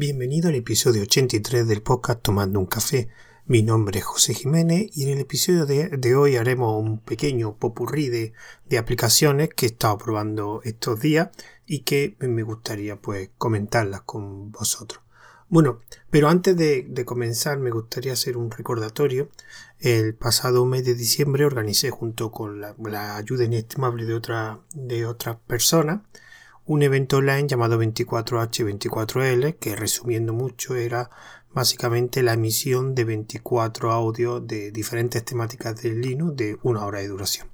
Bienvenido al episodio 83 del podcast Tomando un Café. Mi nombre es José Jiménez y en el episodio de, hoy haremos un pequeño popurrí de, aplicaciones que he estado probando estos días y que me gustaría pues comentarlas con vosotros. Bueno, pero antes de, comenzar me gustaría hacer un recordatorio. El pasado mes de diciembre organicé junto con la, ayuda inestimable de, otra, de otras personas un evento online llamado 24H24L, que resumiendo mucho era básicamente la emisión de 24 audios de diferentes temáticas del Linux de una hora de duración.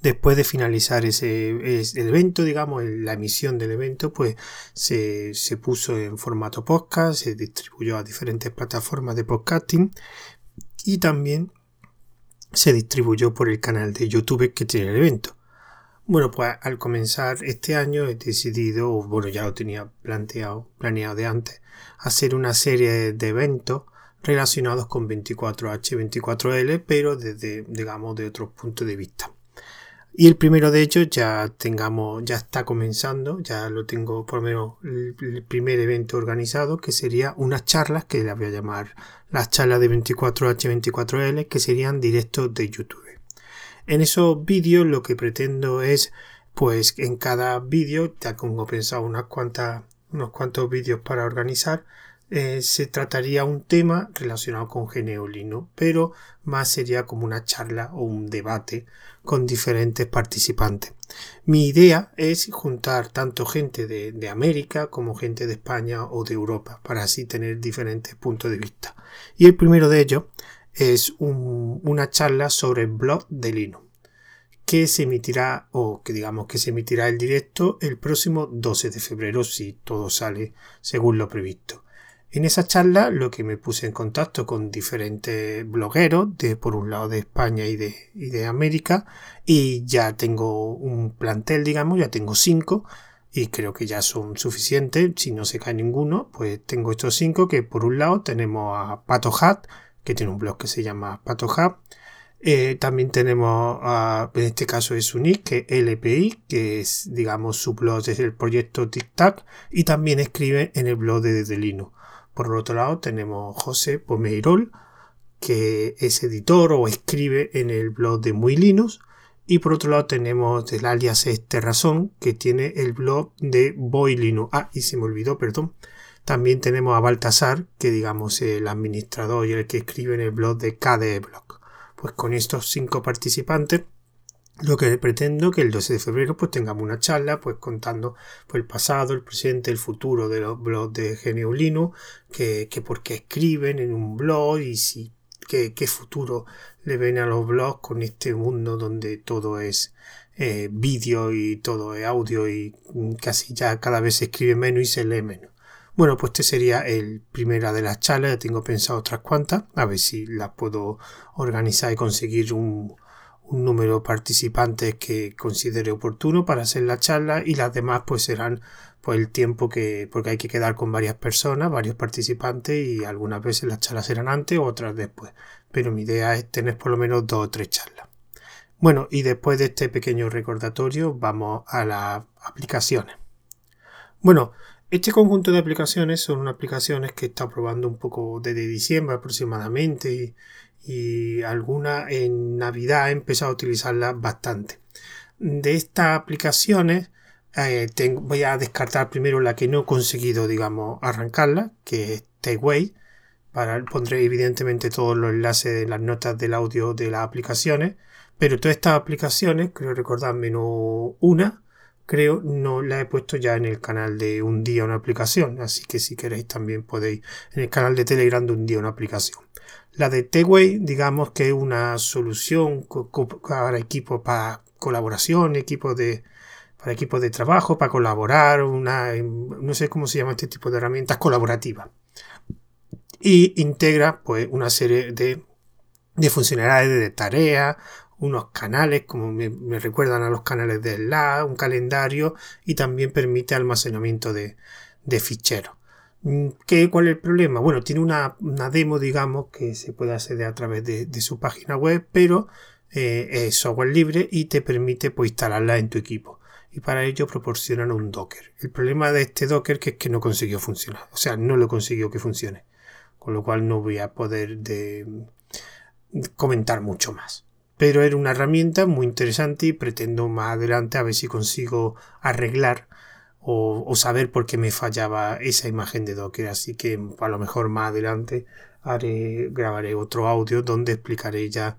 Después de finalizar ese, evento, digamos, la emisión del evento, pues se, se, puso en formato podcast, se distribuyó a diferentes plataformas de podcasting y también se distribuyó por el canal de YouTube que tiene el evento. Bueno, pues al comenzar este año he decidido, bueno, ya lo tenía planteado, planeado de antes, hacer una serie de eventos relacionados con 24H24L, pero desde, digamos, de otro punto de vista. Y el primero de ellos ya tengamos, ya está comenzando, ya lo tengo por lo menos el, primer evento organizado, que sería unas charlas que la voy a llamar las charlas de 24H24L, que serían directos de YouTube. En esos vídeos lo que pretendo es, pues en cada vídeo, ya como pensado unas cuantas, unos cuantos vídeos para organizar, eh, se trataría un tema relacionado con Geneolino, pero más sería como una charla o un debate con diferentes participantes. Mi idea es juntar tanto gente de, América como gente de España o de Europa, para así tener diferentes puntos de vista. Y el primero de ellos es una charla sobre el blog de Linux que se emitirá o que digamos que se emitirá el directo el próximo 12 de febrero si todo sale según lo previsto. En esa charla lo que me puse en contacto con diferentes blogueros de por un lado de España y de, y de América y ya tengo un plantel digamos ya tengo cinco y creo que ya son suficientes si no se cae ninguno pues tengo estos cinco que por un lado tenemos a Pato Hat que tiene un blog que se llama Pato Hat eh, también tenemos, en este caso es UNIC, que LPI, que es, digamos, su blog desde el proyecto TicTac, y también escribe en el blog de Dedelino. Por otro lado, tenemos José Pomeirol, que es editor o escribe en el blog de Muy Linux. Y por otro lado tenemos el alias Este Razón, que tiene el blog de Boy Linux. Ah, y se me olvidó, perdón. También tenemos a Baltasar, que digamos el administrador y el que escribe en el blog de KDE Blog pues con estos cinco participantes lo que pretendo que el 12 de febrero pues tengamos una charla pues contando pues, el pasado, el presente, el futuro de los blogs de Genio Linux, que, que por qué escriben en un blog y si qué, qué, futuro le ven a los blogs con este mundo donde todo es eh, vídeo y todo es audio y casi ya cada vez se escribe menos y se lee menos. Bueno, pues este sería el primera de las charlas. Ya tengo pensado otras cuantas. A ver si las puedo organizar y conseguir un, número de participantes que considere oportuno para hacer la charla y las demás pues serán pues el tiempo que porque hay que quedar con varias personas, varios participantes y algunas veces las charlas serán antes, otras después. Pero mi idea es tener por lo menos dos o tres charlas. Bueno, y después de este pequeño recordatorio vamos a las aplicaciones. Bueno, este conjunto de aplicaciones son aplicaciones que está probando un poco desde diciembre aproximadamente y, alguna en Navidad he empezado a utilizarlas bastante. De estas aplicaciones eh, voy a descartar primero la que no he conseguido, digamos, arrancarla, que es Takeaway. Para, pondré evidentemente todos los enlaces de las notas del audio de las aplicaciones. Pero todas estas aplicaciones, creo recordar menos una, creo, no la he puesto ya en el canal de un día una aplicación, así que si queréis también podéis en el canal de Telegram de un día una aplicación. La de T-Way, digamos que es una solución para equipos para colaboración, equipos de para equipos de trabajo, para colaborar, una no sé cómo se llama este tipo de herramientas colaborativas. Y integra pues una serie de, de funcionalidades de tarea, unos canales, como me, recuerdan a los canales de la, un calendario y también permite almacenamiento de, ficheros. Mm, ¿Qué, ¿Cuál es el problema? Bueno, tiene una, demo, digamos, que se puede acceder a través de, su página web, pero eh, es software libre y te permite pues, instalarla en tu equipo. y para ello proporcionan un Docker. El problema de este Docker que es que no consiguió funcionar, o sea, no lo consiguió que funcione, con lo cual no voy a poder comentar mucho más. Pero era una herramienta muy interesante y pretendo más adelante a ver si consigo arreglar o, saber por qué me fallaba esa imagen de Docker. Así que a lo mejor más adelante haré, grabaré otro audio donde explicaré ya,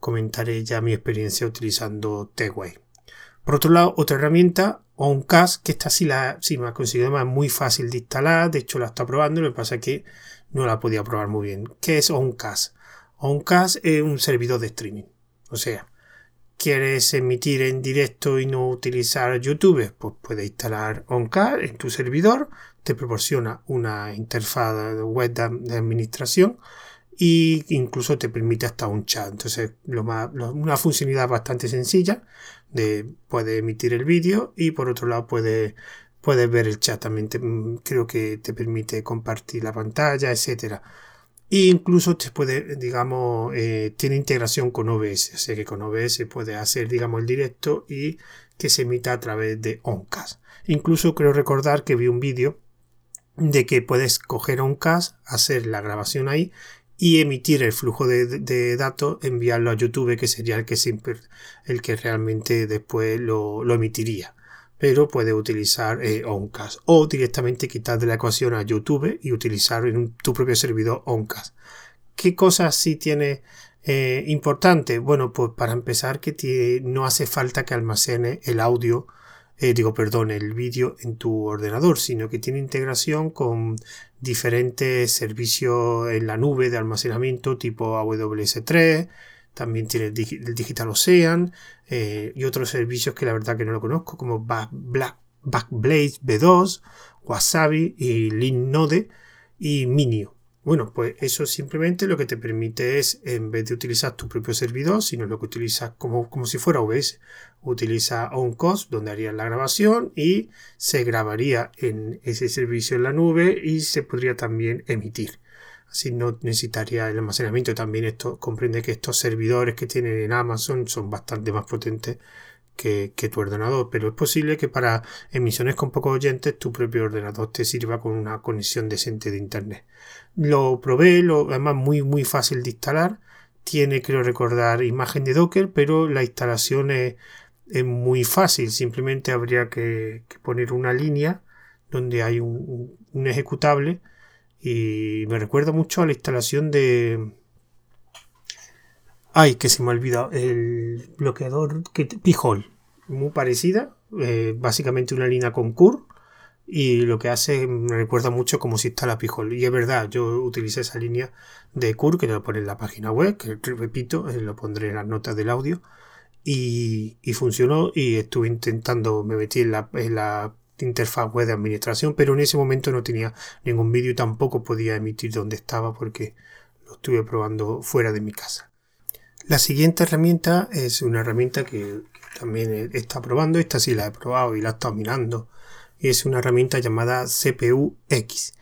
comentaré ya mi experiencia utilizando Tegway. Por otro lado, otra herramienta, OnCast, que esta sí, la, sí me ha conseguido más muy fácil de instalar, de hecho la está probando, lo que pasa es que no la podía probar muy bien. ¿Qué es OnCast? OnCast es un servidor de streaming. O sea, ¿quieres emitir en directo y no utilizar YouTube? Pues puedes instalar OnCast en tu servidor, te proporciona una interfaz web de administración e incluso te permite hasta un chat. Entonces, una funcionalidad bastante sencilla de puede emitir el vídeo y por otro lado puede puedes ver el chat también mm, creo que te permite compartir la pantalla etcétera e incluso te puede digamos eh, tiene integración con OBS sea que con OBS puede hacer digamos el directo y que se emita a través de Oncast incluso creo recordar que vi un vídeo de que puedes coger Oncast hacer la grabación ahí y emitir el flujo de, datos, enviarlo a YouTube, que sería el que, siempre, el que realmente después lo, emitiría. Pero puede utilizar eh, Oncast o directamente quitar de la ecuación a YouTube y utilizar en tu propio servidor Oncast. ¿Qué cosas sí tiene eh, importante? Bueno, pues para empezar que no hace falta que almacene el audio eh, digo, perdón, el vídeo en tu ordenador, sino que tiene integración con diferentes servicios en la nube de almacenamiento tipo AWS3, también tiene el, Digital Ocean eh, y otros servicios que la verdad que no lo conozco, como Backblaze B2, Wasabi y Linknode y Minio. Bueno, pues eso simplemente lo que te permite es, en vez de utilizar tu propio servidor, sino lo que utilizas como, como si fuera OBS, utiliza OnCost, donde harías la grabación y se grabaría en ese servicio en la nube y se podría también emitir. Así no necesitaría el almacenamiento. También esto comprende que estos servidores que tienen en Amazon son bastante más potentes que, tu ordenador, pero es posible que para emisiones con pocos oyentes tu propio ordenador te sirva con una conexión decente de internet. Lo probé, lo, además muy muy fácil de instalar. Tiene, creo recordar, imagen de Docker, pero la instalación es, muy fácil. Simplemente habría que, poner una línea donde hay un, ejecutable y me recuerda mucho a la instalación de Ay, que se me ha olvidado. El bloqueador que Pijol. Muy parecida. Eh, básicamente una línea con CUR. Y lo que hace me recuerda mucho como si está la Pijol. Y es verdad, yo utilicé esa línea de CUR que lo pone en la página web. Que repito, eh, lo pondré en las notas del audio. Y, funcionó. Y estuve intentando, me metí en la interfaz web de administración. Pero en ese momento no tenía ningún vídeo y tampoco podía emitir donde estaba porque lo estuve probando fuera de mi casa. La siguiente herramienta es una herramienta que, también está probando. Esta sí la he probado y la he estado mirando. Es una herramienta llamada CPU X.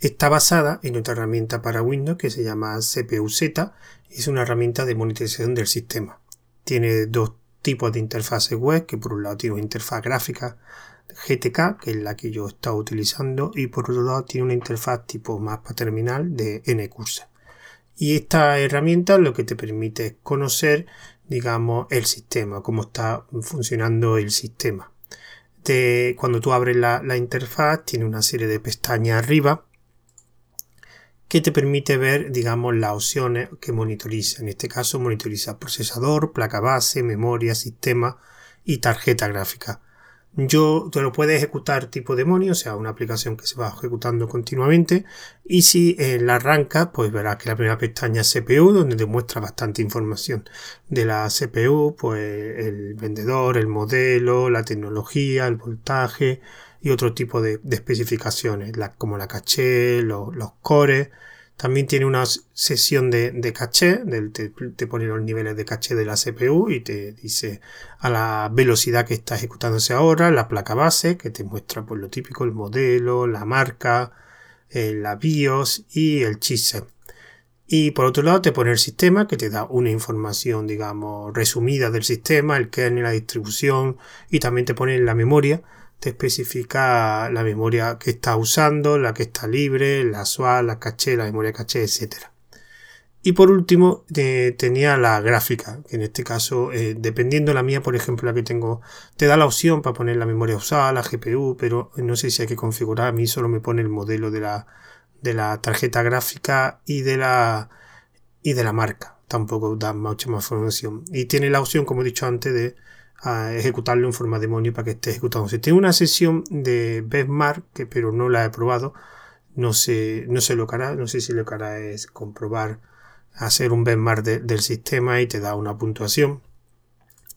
Está basada en otra herramienta para Windows que se llama CPU Z. Es una herramienta de monitorización del sistema. Tiene dos tipos de interfaces web, que por un lado tiene una interfaz gráfica GTK, que es la que yo he estado utilizando, y por otro lado tiene una interfaz tipo mapa terminal de NCurse. Y esta herramienta lo que te permite es conocer, digamos, el sistema, cómo está funcionando el sistema. cuando tú abres la, interfaz, tiene una serie de pestañas arriba que te permite ver, digamos, las opciones que monitoriza. En este caso, monitoriza procesador, placa base, memoria, sistema y tarjeta gráfica. Yo te lo puede ejecutar tipo demonio, o sea, una aplicación que se va ejecutando continuamente. Y si eh, la arranca, pues verás que la primera pestaña es CPU, donde te muestra bastante información de la CPU, pues el vendedor, el modelo, la tecnología, el voltaje y otro tipo de, especificaciones, como la caché, los cores también tiene una sesión de, caché, te, pone los niveles de caché de la CPU y te dice a la velocidad que está ejecutándose ahora, la placa base, que te muestra por lo típico, el modelo, la marca, eh, la BIOS y el chipset. Y por otro lado te pone el sistema que te da una información, digamos, resumida del sistema, el kernel, la distribución y también te pone la memoria, te especifica la memoria que está usando, la que está libre, la SWAT, la caché, la memoria caché, etc. Y por último eh, tenía la gráfica, que en este caso, eh, dependiendo la mía, por ejemplo, la que tengo, te da la opción para poner la memoria usada, la GPU, pero no sé si hay que configurar, a mí solo me pone el modelo de la, de la tarjeta gráfica y de la, y de la marca. Tampoco da mucha más información. Y tiene la opción, como he dicho antes, de ah, ejecutarlo en forma demonio para que esté ejecutado. Si tiene una sesión de benchmark, que, pero no la he probado, no sé, no sé lo que hará, no sé si lo que hará es comprobar, hacer un benchmark del sistema y te da una puntuación.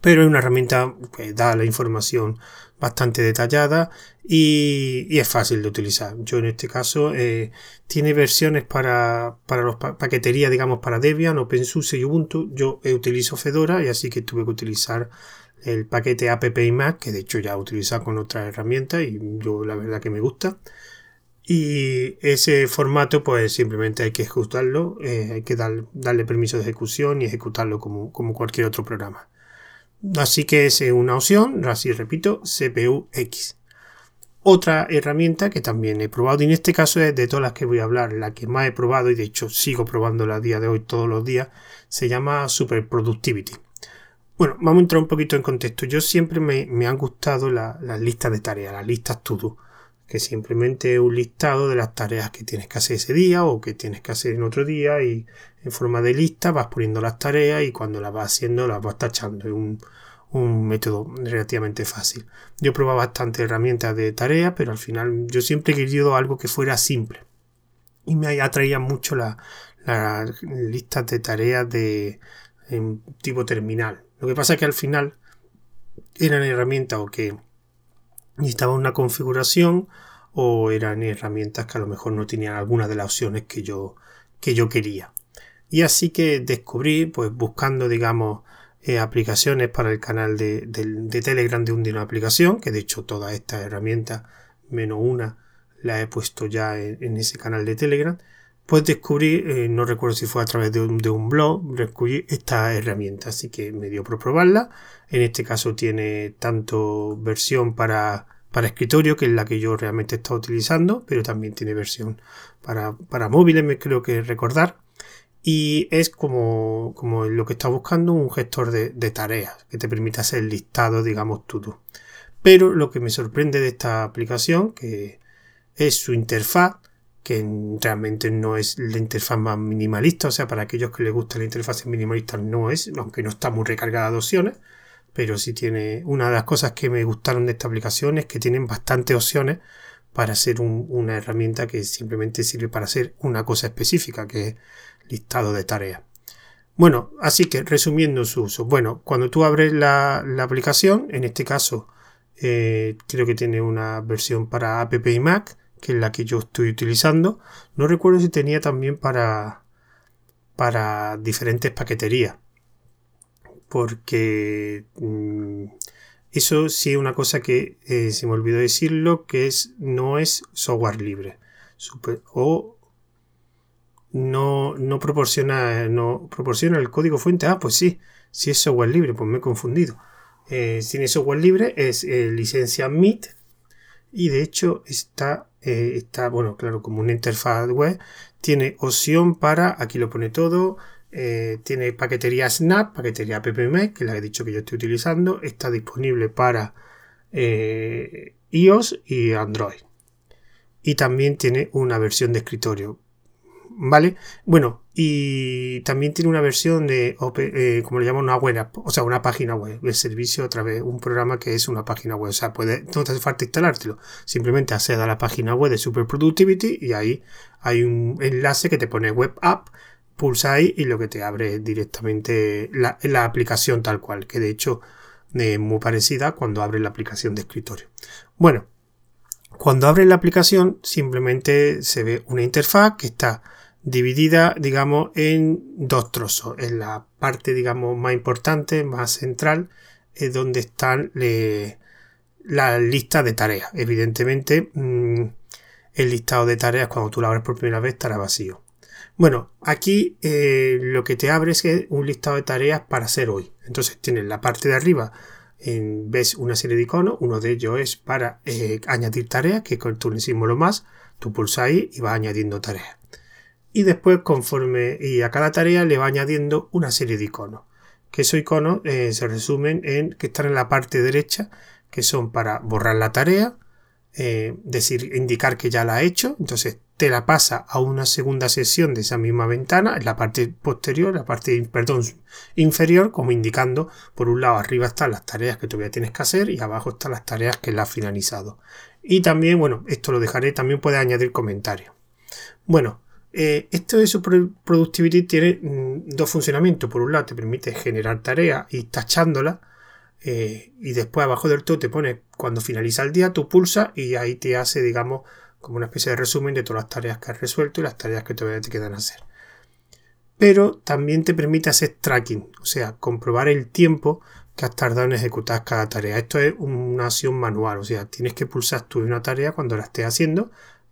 Pero es una herramienta que da la información bastante detallada y, es fácil de utilizar. Yo en este caso eh, tiene versiones para, para los paquetería, digamos, para Debian, OpenSUSE y Ubuntu. Yo utilizo Fedora y así que tuve que utilizar el paquete app Mac, que de hecho ya he utilizado con otras herramientas y yo la verdad que me gusta. Y ese formato, pues simplemente hay que ejecutarlo, eh, hay que darle permiso de ejecución y ejecutarlo como, como cualquier otro programa. Así que es una opción, así repito, CPU X. Otra herramienta que también he probado, y en este caso es de todas las que voy a hablar, la que más he probado y de hecho sigo probándola a día de hoy todos los días, se llama Super Productivity. Bueno, vamos a entrar un poquito en contexto. Yo siempre me, han gustado las listas de tareas, las listas to que simplemente es un listado de las tareas que tienes que hacer ese día o que tienes que hacer en otro día y en forma de lista vas poniendo las tareas y cuando las vas haciendo las vas tachando. Es un, método relativamente fácil. Yo he probado bastantes herramientas de tareas, pero al final yo siempre he querido algo que fuera simple. Y me atraía mucho las la listas de tareas de tipo terminal. Lo que pasa es que al final eran herramientas o que necesitaba una configuración o eran herramientas que a lo mejor no tenían alguna de las opciones que yo, que yo quería. Y así que descubrí, pues buscando, digamos, eh, aplicaciones para el canal de, Telegram de una aplicación, que de hecho todas estas herramientas, menos una, la he puesto ya en, ese canal de Telegram, pues descubrí, eh, no recuerdo si fue a través de un, de un, blog, descubrí esta herramienta, así que me dio por probarla. En este caso tiene tanto versión para, para escritorio, que es la que yo realmente he utilizando, pero también tiene versión para, para móviles, me creo que recordar. Y es como, como lo que está buscando un gestor de, tareas, que te permite hacer el listado, digamos, todo. Pero lo que me sorprende de esta aplicación, que es su interfaz, que realmente no es la interfaz más minimalista, o sea, para aquellos que les gusta la interfaz minimalista no es, aunque no está muy recargada de opciones, pero sí tiene una de las cosas que me gustaron de esta aplicación es que tienen bastantes opciones para hacer una herramienta que simplemente sirve para hacer una cosa específica, que es listado de tareas. Bueno, así que resumiendo su uso. Bueno, cuando tú abres la, aplicación, en este caso eh, creo que tiene una versión para app y Mac, que es la que yo estoy utilizando. No recuerdo si tenía también para, para diferentes paqueterías. Porque mm, eso sí es una cosa que eh, se me olvidó decirlo, que es no es software libre. o no, no, proporciona, no proporciona el código fuente. Ah, pues sí, si es software libre, pues me he confundido. Eh, si software libre es eh, licencia MIT y de hecho está eh, está, bueno, claro, como una interfaz web, tiene opción para, aquí lo pone todo, eh, tiene paquetería Snap, paquetería PPM, que la he dicho que yo estoy utilizando, está disponible para eh, iOS y Android. Y también tiene una versión de escritorio. ¿Vale? Bueno, y también tiene una versión de, eh, como le llaman, una web, o sea, una página web, el servicio a través un programa que es una página web. O sea, puede, no te hace falta instalártelo. Simplemente accede a la página web de Super Productivity y ahí hay un enlace que te pone web app, pulsa ahí y lo que te abre directamente la, la aplicación tal cual, que de hecho es muy parecida cuando abres la aplicación de escritorio. Bueno, cuando abres la aplicación simplemente se ve una interfaz que está dividida, digamos, en dos trozos. En la parte, digamos, más importante, más central, es donde están la lista de tareas. Evidentemente, mm, el listado de tareas cuando tú lo abres por primera vez estará vacío. Bueno, aquí eh, lo que te abre es un listado de tareas para hacer hoy. Entonces tienes la parte de arriba, ves una serie de iconos, uno de ellos es para eh, añadir tareas, que con tu símbolo más, tú pulsas ahí y vas añadiendo tareas. Y después, conforme y a cada tarea le va añadiendo una serie de iconos. Que esos iconos eh, se resumen en que están en la parte derecha, que son para borrar la tarea, decir, indicar que ya la ha hecho. Entonces te la pasa a una segunda sesión de esa misma ventana, en la parte posterior, la parte, perdón, inferior, como indicando, por un lado arriba están las tareas que todavía tienes que hacer y abajo están las tareas que la has finalizado. Y también, bueno, esto lo dejaré, también puedes añadir comentarios. Bueno, eh, esto de Super Productivity tiene mm, dos funcionamientos. Por un lado, te permite generar tareas y tachándolas. Eh, y después abajo del todo te pone cuando finaliza el día, tú pulsa y ahí te hace, digamos, como una especie de resumen de todas las tareas que has resuelto y las tareas que todavía te quedan a hacer. Pero también te permite hacer tracking, o sea, comprobar el tiempo que has tardado en ejecutar cada tarea. Esto es una acción manual, o sea, tienes que pulsar tú una tarea cuando la estés haciendo.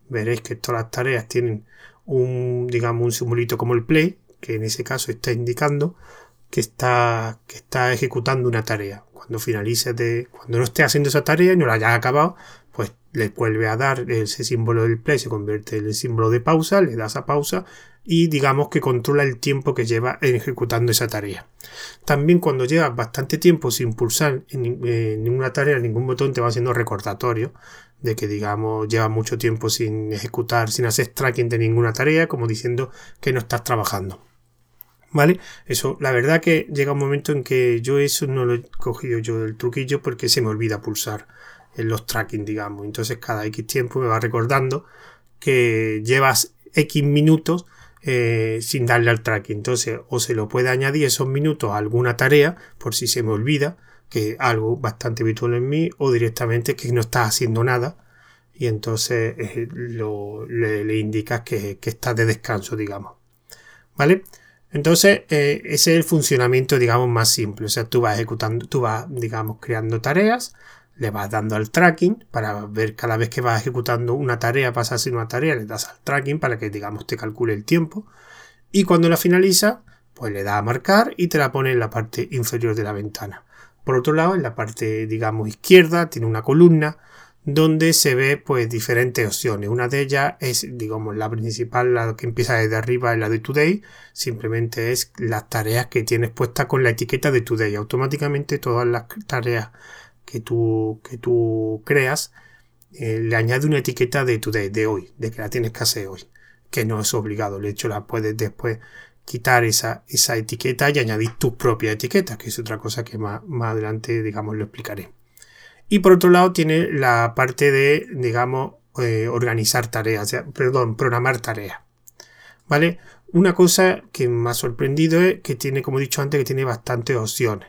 Veréis que todas las tareas tienen un, digamos, un simbolito como el play, que en ese caso está indicando que está, que está ejecutando una tarea. Cuando finalice de, cuando no esté haciendo esa tarea y no la hayas acabado, le vuelve a dar ese símbolo del play, se convierte en el símbolo de pausa, le das a pausa y digamos que controla el tiempo que lleva ejecutando esa tarea. También cuando llevas bastante tiempo sin pulsar en, ninguna tarea, ningún botón te va haciendo recordatorio de que digamos lleva mucho tiempo sin ejecutar, sin hacer tracking de ninguna tarea, como diciendo que no estás trabajando. ¿Vale? Eso, la verdad que llega un momento en que yo eso no lo he cogido yo del truquillo porque se me olvida pulsar en los tracking, digamos. Entonces cada X tiempo me va recordando que llevas X minutos eh, sin darle al tracking. Entonces o se lo puede añadir esos minutos a alguna tarea por si se me olvida, que algo bastante habitual en mí, o directamente que no estás haciendo nada y entonces eh, le, indicas que, que estás de descanso, digamos. ¿Vale? Entonces, eh, ese es el funcionamiento, digamos, más simple. O sea, tú vas ejecutando, tú vas, digamos, creando tareas, le vas dando al tracking para ver cada vez que vas ejecutando una tarea, pasa a una tarea, le das al tracking para que digamos te calcule el tiempo y cuando la finaliza pues le da a marcar y te la pone en la parte inferior de la ventana. Por otro lado, en la parte digamos izquierda tiene una columna donde se ve pues diferentes opciones. Una de ellas es, digamos, la principal, la que empieza desde arriba, es la de Today. Simplemente es las tareas que tienes puestas con la etiqueta de Today. Automáticamente todas las tareas que tú, que tú creas, eh, le añade una etiqueta de today, de hoy, de que la tienes que hacer hoy, que no es obligado. De hecho, la puedes después quitar esa, esa etiqueta y añadir tus propias etiquetas, que es otra cosa que más, más adelante, digamos, lo explicaré. Y por otro lado, tiene la parte de, digamos, eh, organizar tareas, perdón, programar tareas. ¿Vale? Una cosa que me ha sorprendido es que tiene, como he dicho antes, que tiene bastantes opciones.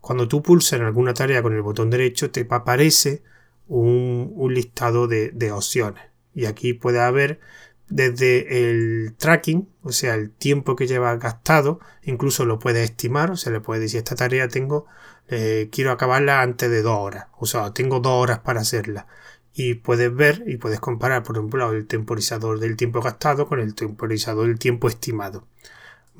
Cuando tú pulsas en alguna tarea con el botón derecho, te aparece un, listado de, opciones. Y aquí puede haber desde el tracking, o sea, el tiempo que lleva gastado, incluso lo puedes estimar, o sea, le puedes decir, esta tarea tengo, eh, quiero acabarla antes de dos horas, o sea, tengo dos horas para hacerla. Y puedes ver y puedes comparar, por ejemplo, el temporizador del tiempo gastado con el temporizador del tiempo estimado.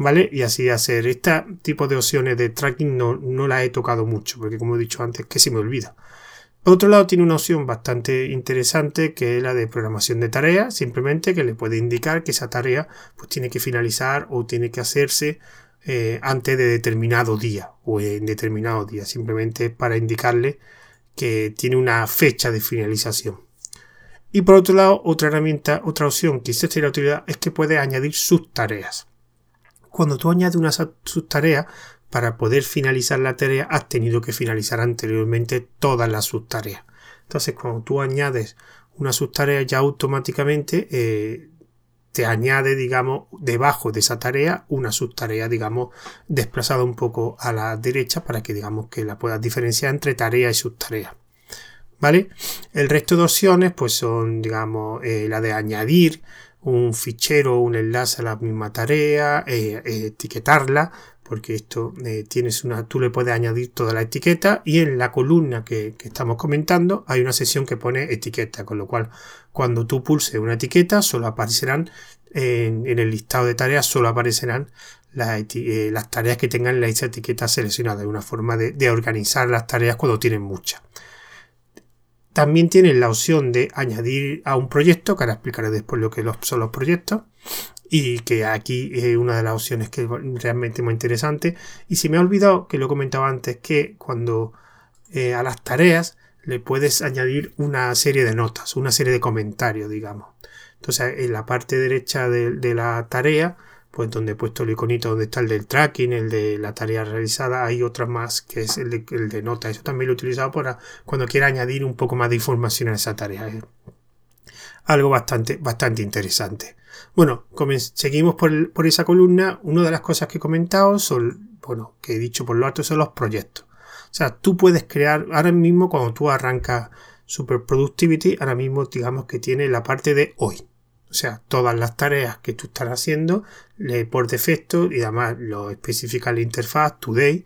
¿Vale? Y así hacer. Este tipo de opciones de tracking no, no las he tocado mucho, porque como he dicho antes, que se me olvida. Por otro lado, tiene una opción bastante interesante que es la de programación de tareas, simplemente que le puede indicar que esa tarea pues, tiene que finalizar o tiene que hacerse eh, antes de determinado día o en determinado día, simplemente para indicarle que tiene una fecha de finalización. Y por otro lado, otra herramienta, otra opción que existe la utilidad es que puede añadir sus tareas cuando tú añades una subtarea, para poder finalizar la tarea has tenido que finalizar anteriormente todas las subtareas. Entonces, cuando tú añades una subtarea, ya automáticamente eh, te añade, digamos, debajo de esa tarea una subtarea, digamos, desplazada un poco a la derecha para que, digamos, que la puedas diferenciar entre tarea y subtarea. ¿Vale? El resto de opciones, pues son, digamos, eh, la de añadir, un fichero un enlace a la misma tarea, eh, eh, etiquetarla, porque esto eh, tienes una, tú le puedes añadir toda la etiqueta y en la columna que, estamos comentando hay una sección que pone etiqueta, con lo cual cuando tú pulses una etiqueta solo aparecerán en, el listado de tareas solo aparecerán las, tareas que tengan la etiqueta seleccionada, una forma de, organizar las tareas cuando tienen muchas. También tienen la opción de añadir a un proyecto, que ahora explicaré después lo que son los proyectos, y que aquí es una de las opciones que es realmente muy interesante. Y si me he olvidado, que lo comentaba antes, que cuando eh, a las tareas le puedes añadir una serie de notas, una serie de comentarios, digamos. Entonces, en la parte derecha de, la tarea, pues donde he puesto el iconito donde está el del tracking, el de la tarea realizada, hay otra más que es el de, el de nota. Eso también lo he utilizado para cuando quiera añadir un poco más de información a esa tarea. Algo bastante, bastante interesante. Bueno, seguimos por, por, esa columna. Una de las cosas que he comentado son, bueno, que he dicho por lo alto son los proyectos. O sea, tú puedes crear, ahora mismo cuando tú arrancas Super Productivity, ahora mismo digamos que tiene la parte de hoy. O sea, todas las tareas que tú estás haciendo le, por defecto y además lo especifica la interfaz Today,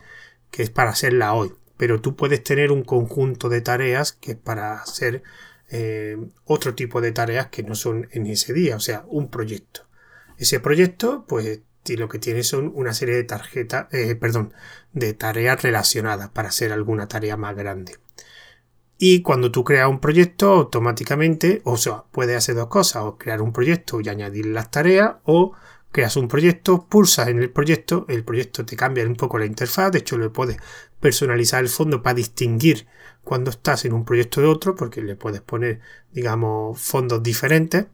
que es para hacerla hoy. Pero tú puedes tener un conjunto de tareas que es para hacer eh, otro tipo de tareas que no son en ese día, o sea, un proyecto. Ese proyecto, pues lo que tiene son una serie de tarjetas, eh, perdón, de tareas relacionadas para hacer alguna tarea más grande. Y cuando tú creas un proyecto, automáticamente, o sea, puedes hacer dos cosas, o crear un proyecto y añadir las tareas, o creas un proyecto, pulsas en el proyecto, el proyecto te cambia un poco la interfaz, de hecho le puedes personalizar el fondo para distinguir cuando estás en un proyecto de otro, porque le puedes poner, digamos, fondos diferentes.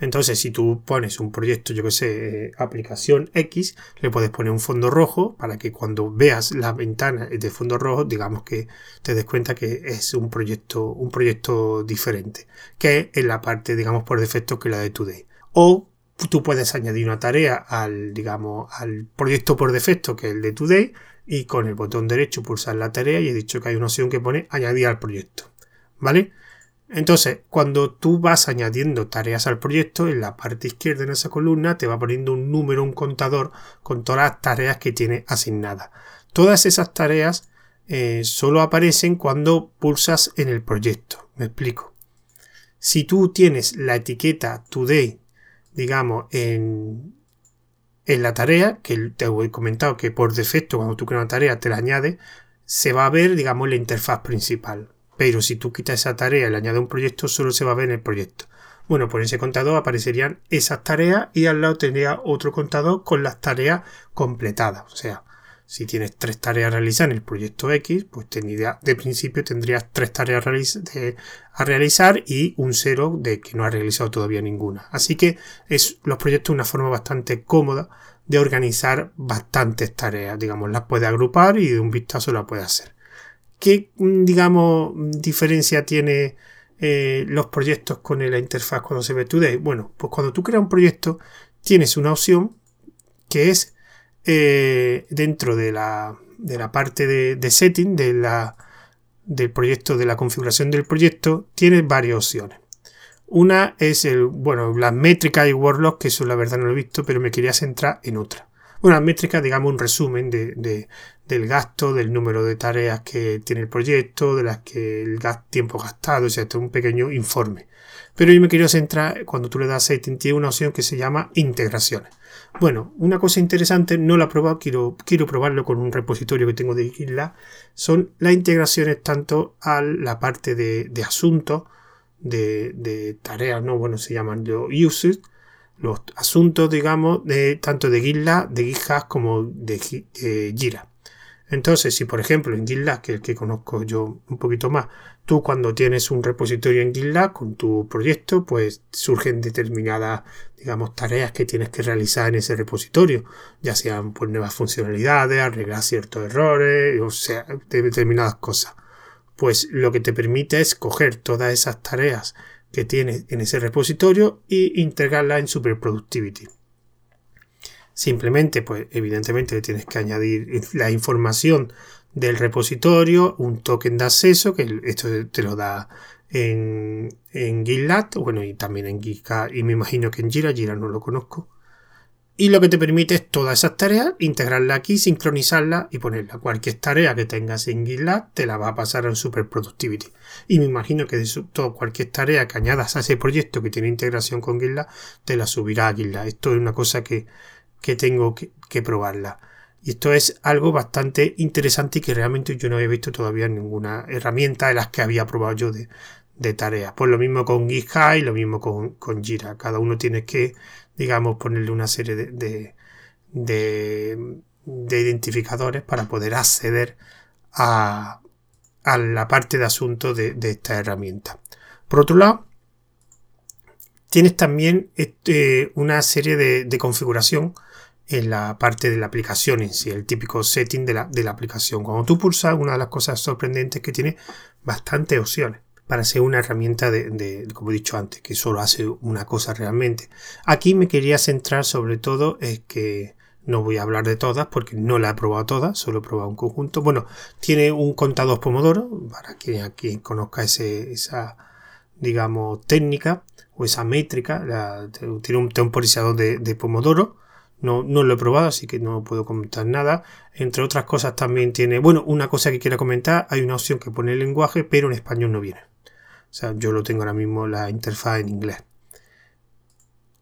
Entonces, si tú pones un proyecto, yo que sé, eh, aplicación X, le puedes poner un fondo rojo para que cuando veas la ventana de fondo rojo, digamos que te des cuenta que es un proyecto, un proyecto diferente, que es la parte, digamos, por defecto que la de Today. O tú puedes añadir una tarea al, digamos, al proyecto por defecto, que es el de Today, y con el botón derecho pulsar la tarea y he dicho que hay una opción que pone añadir al proyecto. ¿Vale? Entonces, cuando tú vas añadiendo tareas al proyecto, en la parte izquierda en esa columna te va poniendo un número, un contador con todas las tareas que tiene asignadas. Todas esas tareas eh, solo aparecen cuando pulsas en el proyecto. Me explico. Si tú tienes la etiqueta Today, digamos, en, en la tarea, que te he comentado que por defecto cuando tú creas una tarea te la añade, se va a ver, digamos, la interfaz principal pero si tú quitas esa tarea y le añades un proyecto, solo se va a ver en el proyecto. Bueno, por ese contador aparecerían esas tareas y al lado tendría otro contador con las tareas completadas. O sea, si tienes tres tareas realizadas en el proyecto X, pues de principio tendrías tres tareas a realizar y un cero de que no has realizado todavía ninguna. Así que es los proyectos una forma bastante cómoda de organizar bastantes tareas. Digamos, las puede agrupar y de un vistazo las puede hacer. ¿Qué, mm, digamos, diferencia tiene eh, los proyectos con la interfaz cuando se ve Today? Bueno, pues cuando tú creas un proyecto, tienes una opción que es eh, dentro de la, de la parte de, setting de la, del proyecto, de la configuración del proyecto, tienes varias opciones. Una es el, bueno, las métricas y Warlock, que eso la verdad no lo he visto, pero me quería centrar en otra. Una métrica, digamos, un resumen de, del gasto, del número de tareas que tiene el proyecto, de las que el tiempo gastado, o sea, un pequeño informe. Pero yo me quiero centrar, cuando tú le das setting, tiene una opción que se llama integraciones. Bueno, una cosa interesante, no la he probado, quiero, quiero probarlo con un repositorio que tengo de GitLab, son las integraciones tanto a la parte de, de asuntos, de, de, tareas, ¿no? Bueno, se llaman los uses, los asuntos, digamos, de tanto de GitLab, de GitHub como de eh, Jira. Entonces, si por ejemplo en GitLab, que es el que conozco yo un poquito más, tú cuando tienes un repositorio en GitLab con tu proyecto, pues surgen determinadas, digamos, tareas que tienes que realizar en ese repositorio, ya sean por nuevas funcionalidades, arreglar ciertos errores, o sea, determinadas cosas. Pues lo que te permite es coger todas esas tareas que tienes en ese repositorio y integrarla en Super Productivity. Simplemente, pues evidentemente tienes que añadir la información del repositorio, un token de acceso, que esto te lo da en, en GitLab, bueno, y también en GitHub, y me imagino que en Jira, Jira no lo conozco. Y lo que te permite es todas esas tareas, integrarlas aquí, sincronizarlas y ponerla. Cualquier tarea que tengas en GitLab te la va a pasar en Super Productivity. Y me imagino que de todo, cualquier tarea que añadas a ese proyecto que tiene integración con GitLab, te la subirá a GitLab. Esto es una cosa que, tengo que, que, probarla. Y esto es algo bastante interesante y que realmente yo no había visto todavía ninguna herramienta de las que había probado yo de, de tareas. Pues lo mismo con GitHub y lo mismo con, con Jira. Cada uno tiene que digamos, ponerle una serie de, de, identificadores para poder acceder a, la parte de asunto de, esta herramienta. Por otro lado, tienes también este, una serie de, configuración en la parte de la aplicación en sí, el típico setting de la, de la aplicación. Cuando tú pulsas, una de las cosas sorprendentes que tiene bastantes opciones para ser una herramienta de, como he dicho antes, que solo hace una cosa realmente. Aquí me quería centrar sobre todo es que no voy a hablar de todas porque no la he probado todas, solo he probado un conjunto. Bueno, tiene un contador Pomodoro, para quien aquí conozca esa, digamos, técnica o esa métrica. tiene un temporizador de, Pomodoro. No, no, lo he probado, así que no puedo comentar nada. Entre otras cosas también tiene, bueno, una cosa que quiero comentar, hay una opción que pone el lenguaje, pero en español no viene. O sea, yo lo tengo ahora mismo la interfaz en inglés.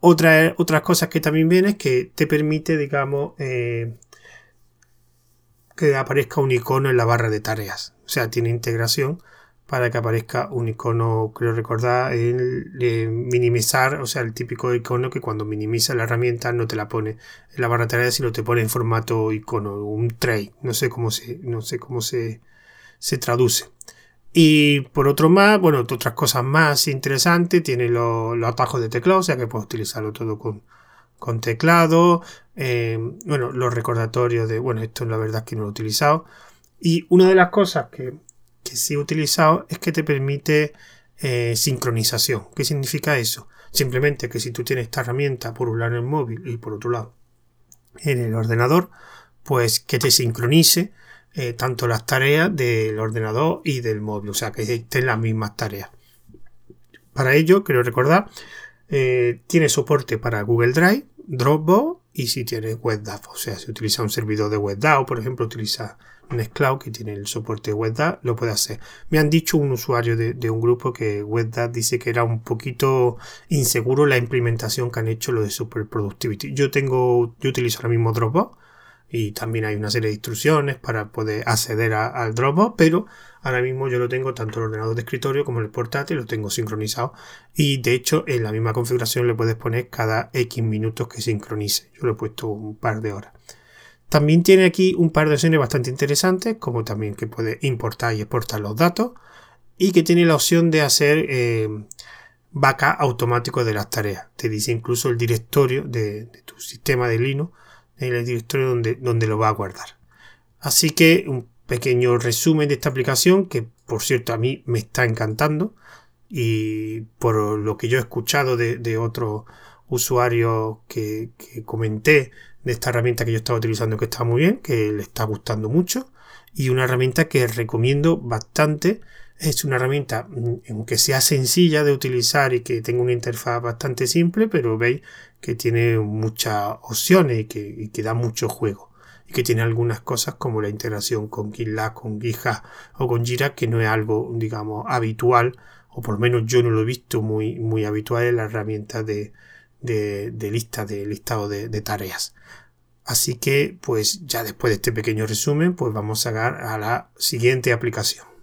Otra, otras cosas que también viene es que te permite, digamos, eh, que aparezca un icono en la barra de tareas. O sea, tiene integración para que aparezca un icono, creo recordar, el minimizar, o sea, el típico icono que cuando minimiza la herramienta no te la pone en la barra de tareas, sino te pone en formato icono, un tray. No sé cómo se, no sé cómo se, se traduce. Y por otro más, bueno, otras cosas más interesantes, tiene los, atajos de teclado, o sea que puedes utilizarlo todo con, con teclado. Eh, bueno, los recordatorios de, bueno, esto la verdad es que no lo he utilizado. Y una de las cosas que, que sí he utilizado es que te permite eh, sincronización. ¿Qué significa eso? Simplemente que si tú tienes esta herramienta por un lado en el móvil y por otro lado en el ordenador, pues que te sincronice eh, tanto las tareas del ordenador y del móvil, o sea que estén las mismas tareas. Para ello, quiero recordar, eh, tiene soporte para Google Drive, Dropbox y si tiene WebDAV, o sea, si utiliza un servidor de WebDAV, por ejemplo, utiliza Nextcloud que tiene el soporte de WebDAV, lo puede hacer. Me han dicho un usuario de, un grupo que WebDAV dice que era un poquito inseguro la implementación que han hecho lo de Super Productivity. Yo tengo, yo utilizo ahora mismo Dropbox y también hay una serie de instrucciones para poder acceder al Dropbox, pero ahora mismo yo lo tengo tanto el ordenador de escritorio como el portátil, lo tengo sincronizado y de hecho en la misma configuración le puedes poner cada X minutos que sincronice. Yo lo he puesto un par de horas. También tiene aquí un par de opciones bastante interesantes, como también que puede importar y exportar los datos y que tiene la opción de hacer eh, backup automático de las tareas. Te dice incluso el directorio de, de tu sistema de Linux en el directorio donde, donde lo va a guardar. Así que un pequeño resumen de esta aplicación que por cierto a mí me está encantando y por lo que yo he escuchado de, otros usuarios que, que, comenté de esta herramienta que yo estaba utilizando que está muy bien, que le está gustando mucho y una herramienta que recomiendo bastante. Es una herramienta, mm, aunque sea sencilla de utilizar y que tenga una interfaz bastante simple, pero veis que tiene muchas opciones y que, da mucho juego. Y que tiene algunas cosas como la integración con GitLab, con GitHub o con Jira, que no es algo, digamos, habitual, o por lo menos yo no lo he visto muy, muy habitual en la herramienta de, de, lista, de listado de, de, tareas. Así que, pues ya después de este pequeño resumen, pues vamos a llegar a la siguiente aplicación.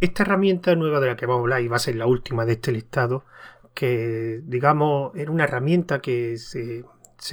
Esta herramienta nueva de la que vamos a hablar y va a ser la última de este listado que digamos era una herramienta que se,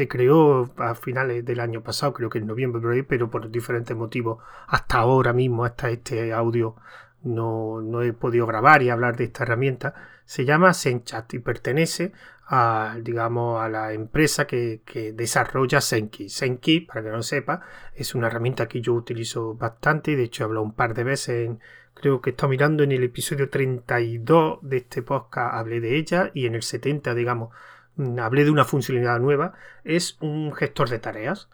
creó a finales del año pasado, creo que en noviembre, pero por diferentes motivos hasta ahora mismo, hasta este audio, no, no he podido grabar y hablar de esta herramienta. Se llama Zenchat y pertenece a, digamos, a la empresa que, que desarrolla Zenki. Zenki, para que no sepa, es una herramienta que yo utilizo bastante de hecho he hablado un par de veces en, creo que está mirando en el episodio 32 de este podcast, hablé de ella y en el 70, digamos, mm, hablé de una funcionalidad nueva. Es un gestor de tareas,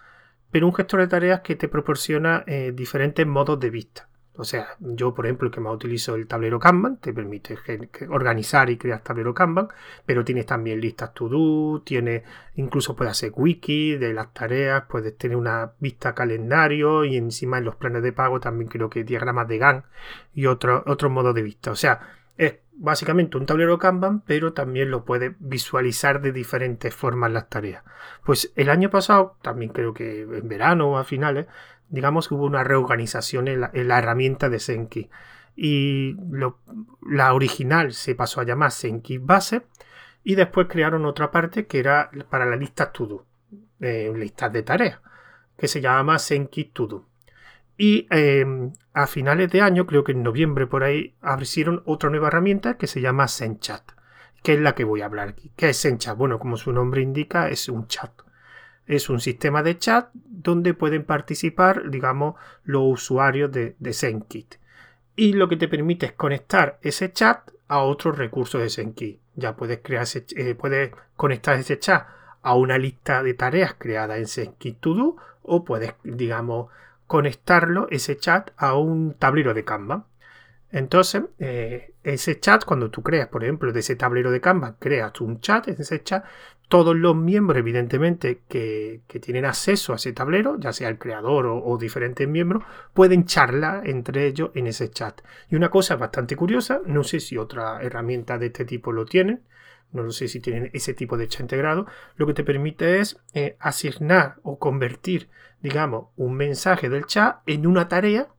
pero un gestor de tareas que te proporciona eh, diferentes modos de vista. O sea, yo, por ejemplo, el que más utilizo el tablero Kanban, te permite organizar y crear tablero Kanban, pero tienes también listas to-do, tienes, incluso puedes hacer wiki de las tareas, puedes tener una vista calendario y encima en los planes de pago también creo que diagramas de GAN y otro, otro modo de vista. O sea, es básicamente un tablero Kanban, pero también lo puedes visualizar de diferentes formas las tareas. Pues el año pasado, también creo que en verano o a finales, digamos que hubo una reorganización en la, herramienta de Senki. Y la original se pasó a llamar Senki Base y después crearon otra parte que era para la lista To eh, listas de tareas, que se llama Senki To Y em, a finales de año, creo que en noviembre por ahí, abrieron otra nueva herramienta que se llama Zenchat, que es la que voy a hablar aquí. ¿Qué es Zenchat? Bueno, como su nombre indica, es un chat. Es un sistema de chat donde pueden participar, digamos, los usuarios de, de. Y lo que te permite es conectar ese chat a otros recursos de ZenKit. Ya puedes, crear eh, puedes conectar ese chat a una lista de tareas creada en ZenKit To o puedes, digamos, conectarlo, ese chat, a un tablero de Canva. Entonces, eh, ese chat, cuando tú creas, por ejemplo, de ese tablero de Canva, creas un chat, en ese chat, todos los miembros, evidentemente, que, tienen acceso a ese tablero, ya sea el creador o, diferentes miembros, pueden charlar entre ellos en ese chat. Y una cosa bastante curiosa, no sé si otra herramienta de este tipo lo tienen, no sé si tienen ese tipo de chat integrado, lo que te permite es eh, asignar o convertir, digamos, un mensaje del chat en una tarea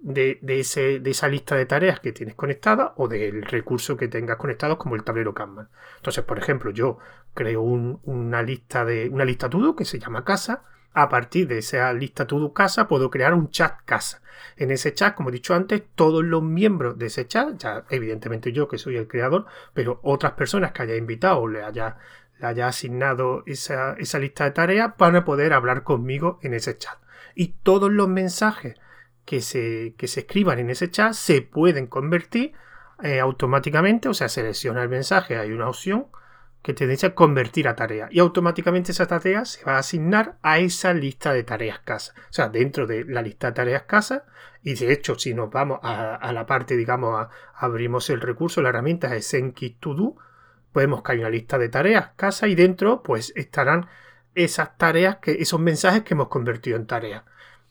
de, ese, de, esa lista de tareas que tienes conectada o del recurso que tengas conectado como el tablero Kanban. Entonces, por ejemplo, yo creo una lista de una lista todo que se llama casa. A partir de esa lista todo casa puedo crear un chat casa. En ese chat, como he dicho antes, todos los miembros de ese chat, ya evidentemente yo que soy el creador, pero otras personas que haya invitado o le haya, le haya asignado esa, esa lista de tareas van a poder hablar conmigo en ese chat. Y todos los mensajes que se, se escriban en ese chat se pueden convertir eh, automáticamente, o sea, selecciona el mensaje, hay una opción que te dice convertir a tarea. Y automáticamente esa tarea se va a asignar a esa lista de tareas casa, o sea, dentro de la lista de tareas casa. Y de hecho si nos vamos a, la parte, digamos, abrimos el recurso, la herramienta es Enkit To Do, podemos que hay una lista de tareas casa y dentro pues estarán esas tareas, que, esos mensajes que hemos convertido en tareas.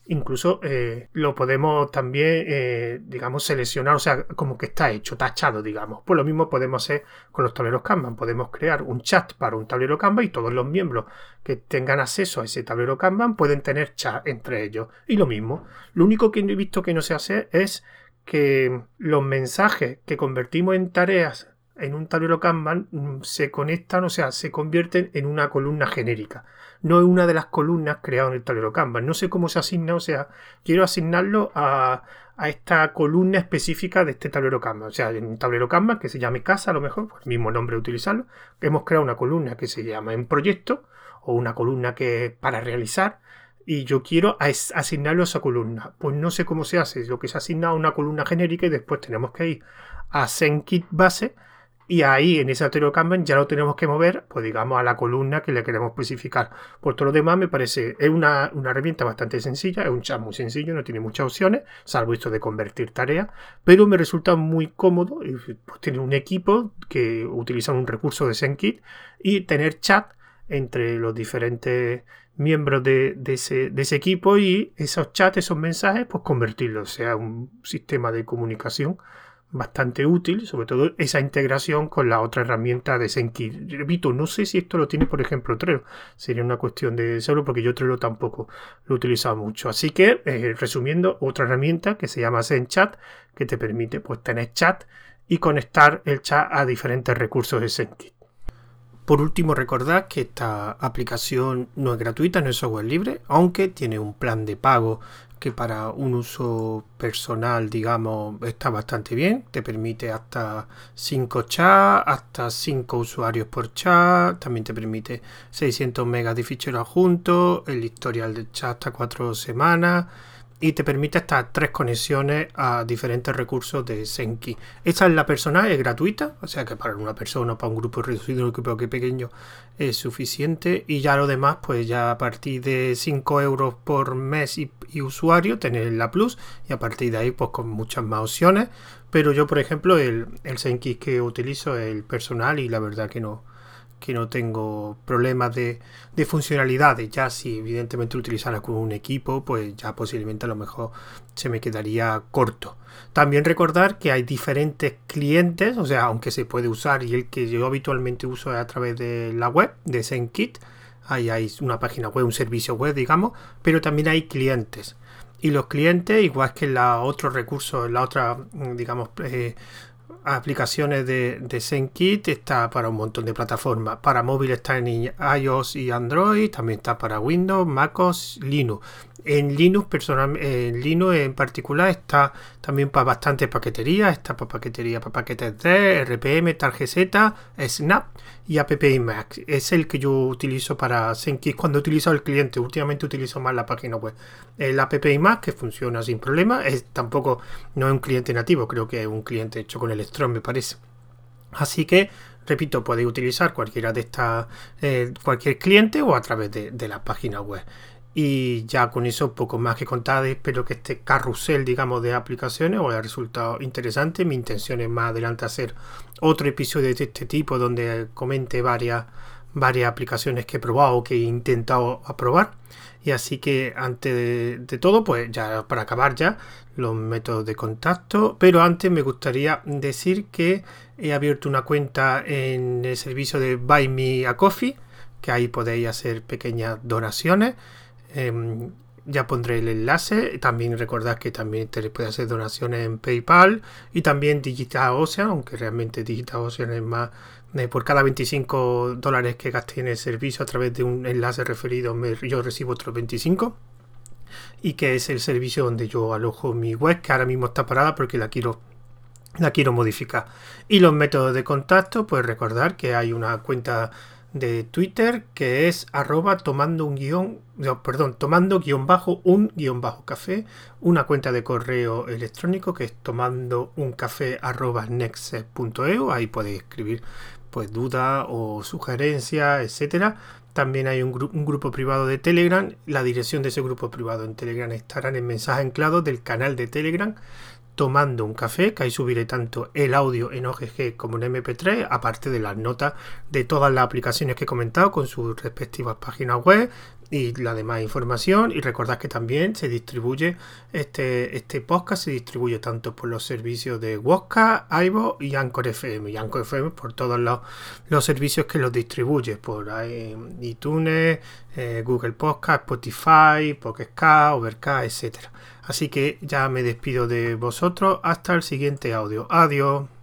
Incluso eh, lo podemos también, eh, digamos, seleccionar, o sea, como que está hecho, tachado, digamos. Pues lo mismo podemos hacer con los tableros Kanban. Podemos crear un chat para un tablero Kanban y todos los miembros que tengan acceso a ese tablero Kanban pueden tener chat entre ellos. Y lo mismo. Lo único que he visto que no se hace es que los mensajes que convertimos en tareas en un tablero Kanban mm, se conectan, o sea, se convierten en una columna genérica. No es una de las columnas creadas en el tablero Kanban. No sé cómo se asigna, o sea, quiero asignarlo a, esta columna específica de este tablero Kanban. O sea, en un tablero Kanban que se llame casa, a lo mejor, el mismo nombre utilizarlo, hemos creado una columna que se llama en proyecto o una columna que para realizar y yo quiero asignarlo a esa columna. Pues no sé cómo se hace. Lo que se asigna a una columna genérica y después tenemos que ir a SendKit base y ahí en ese Kanban ya lo tenemos que mover, pues digamos, a la columna que le queremos especificar. Por todo lo demás, me parece, es una, herramienta bastante sencilla, es un chat muy sencillo, no tiene muchas opciones, salvo esto de convertir tareas, pero me resulta muy cómodo. Pues tiene un equipo que utiliza un recurso de ZenKit y tener chat entre los diferentes miembros de, ese, equipo y esos chats, esos mensajes, pues convertirlos, sea un sistema de comunicación bastante útil, sobre todo esa integración con la otra herramienta de Senki. Repito, no sé si esto lo tiene, por ejemplo, Trello. Sería una cuestión de saberlo porque yo Trello tampoco lo he utilizado mucho. Así que, eh, resumiendo, otra herramienta que se llama ZenChat, que te permite pues, tener chat y conectar el chat a diferentes recursos de Senki. Por último, recordad que esta aplicación no es gratuita, no es software libre, aunque tiene un plan de pago que para un uso personal, digamos, está bastante bien. Te permite hasta 5 chats, hasta 5 usuarios por chat. También te permite 600 megas de fichero adjunto, el historial del chat hasta 4 semanas. Y te permite hasta tres conexiones a diferentes recursos de Senki. Esta es la personal, es gratuita, o sea que para una persona, para un grupo reducido, un grupo que pequeño es suficiente. Y ya lo demás, pues ya a partir de 5 euros por mes y, usuario, tener la Plus, y a partir de ahí, pues con muchas más opciones. Pero yo, por ejemplo, el, el Senki que utilizo es el personal y la verdad que no que no tengo problemas de, funcionalidades. Ya si evidentemente utilizara con un equipo, pues ya posiblemente a lo mejor se me quedaría corto. También recordar que hay diferentes clientes, o sea, aunque se puede usar y el que yo habitualmente uso es a través de la web de ZenKit. Ahí hay una página web, un servicio web, digamos, pero también hay clientes. Y los clientes, igual que en la otros recursos, en la otra, digamos, eh, aplicaciones de, de ZenKit, está para un montón de plataformas. Para móvil está en iOS y Android, también está para Windows, MacOS, Linux. En Linux, en particular está también para bastante paquetería, está para paquetería para paquetes de RPM, TarGZ, Snap y App Mac. Es el que yo utilizo para ZenKit cuando utilizo el cliente. Últimamente utilizo más la página web. El App Mac que funciona sin problema, es tampoco no es un cliente nativo, creo que es un cliente hecho con Electron, me parece. Así que repito, podéis utilizar cualquiera de estas, eh, cualquier cliente o a través de, de la página web. Y ya con eso poco más que contar. Espero que este carrusel, digamos, de aplicaciones os haya resultado interesante. Mi intención es más adelante hacer otro episodio de este tipo donde comente varias, varias aplicaciones que he probado, que he intentado aprobar. Y así que antes de, de, todo, pues ya para acabar ya los métodos de contacto. Pero antes me gustaría decir que he abierto una cuenta en el servicio de Buy Me a Coffee, que ahí podéis hacer pequeñas donaciones. Em, ya pondré el enlace. También recordad que también te puede hacer donaciones en PayPal y también Digital Ocean, aunque realmente Digital Ocean es más. Por cada 25 dólares que gasté en el servicio a través de un enlace referido, yo recibo otros 25. Y que es el servicio donde yo alojo mi web, que ahora mismo está parada porque la quiero la quiero modificar. Y los métodos de contacto, pues recordar que hay una cuenta de Twitter que es arroba tomando un guion, perdón, tomando guion bajo un guion bajo café, una cuenta de correo electrónico que es tomando un café arroba next.eu, ahí podéis escribir pues dudas o sugerencias, etcétera. También hay un, un, grupo privado de Telegram. La dirección de ese grupo privado en Telegram estará en el mensaje anclado del canal de Telegram tomando un café, que ahí subiré tanto el audio en OGG como en MP3, aparte de las notas de todas las aplicaciones que he comentado con sus respectivas páginas web y la demás información. Y recordad que también se distribuye este, este podcast, se distribuye tanto por los servicios de Wosca, Ivo y Anchor FM. Y Anchor FM por todos los, los servicios que los distribuye, por iTunes, eh, Google Podcast, Spotify, Pocket Overcast, etcétera. Así que ya me despido de vosotros hasta el siguiente audio. Adiós.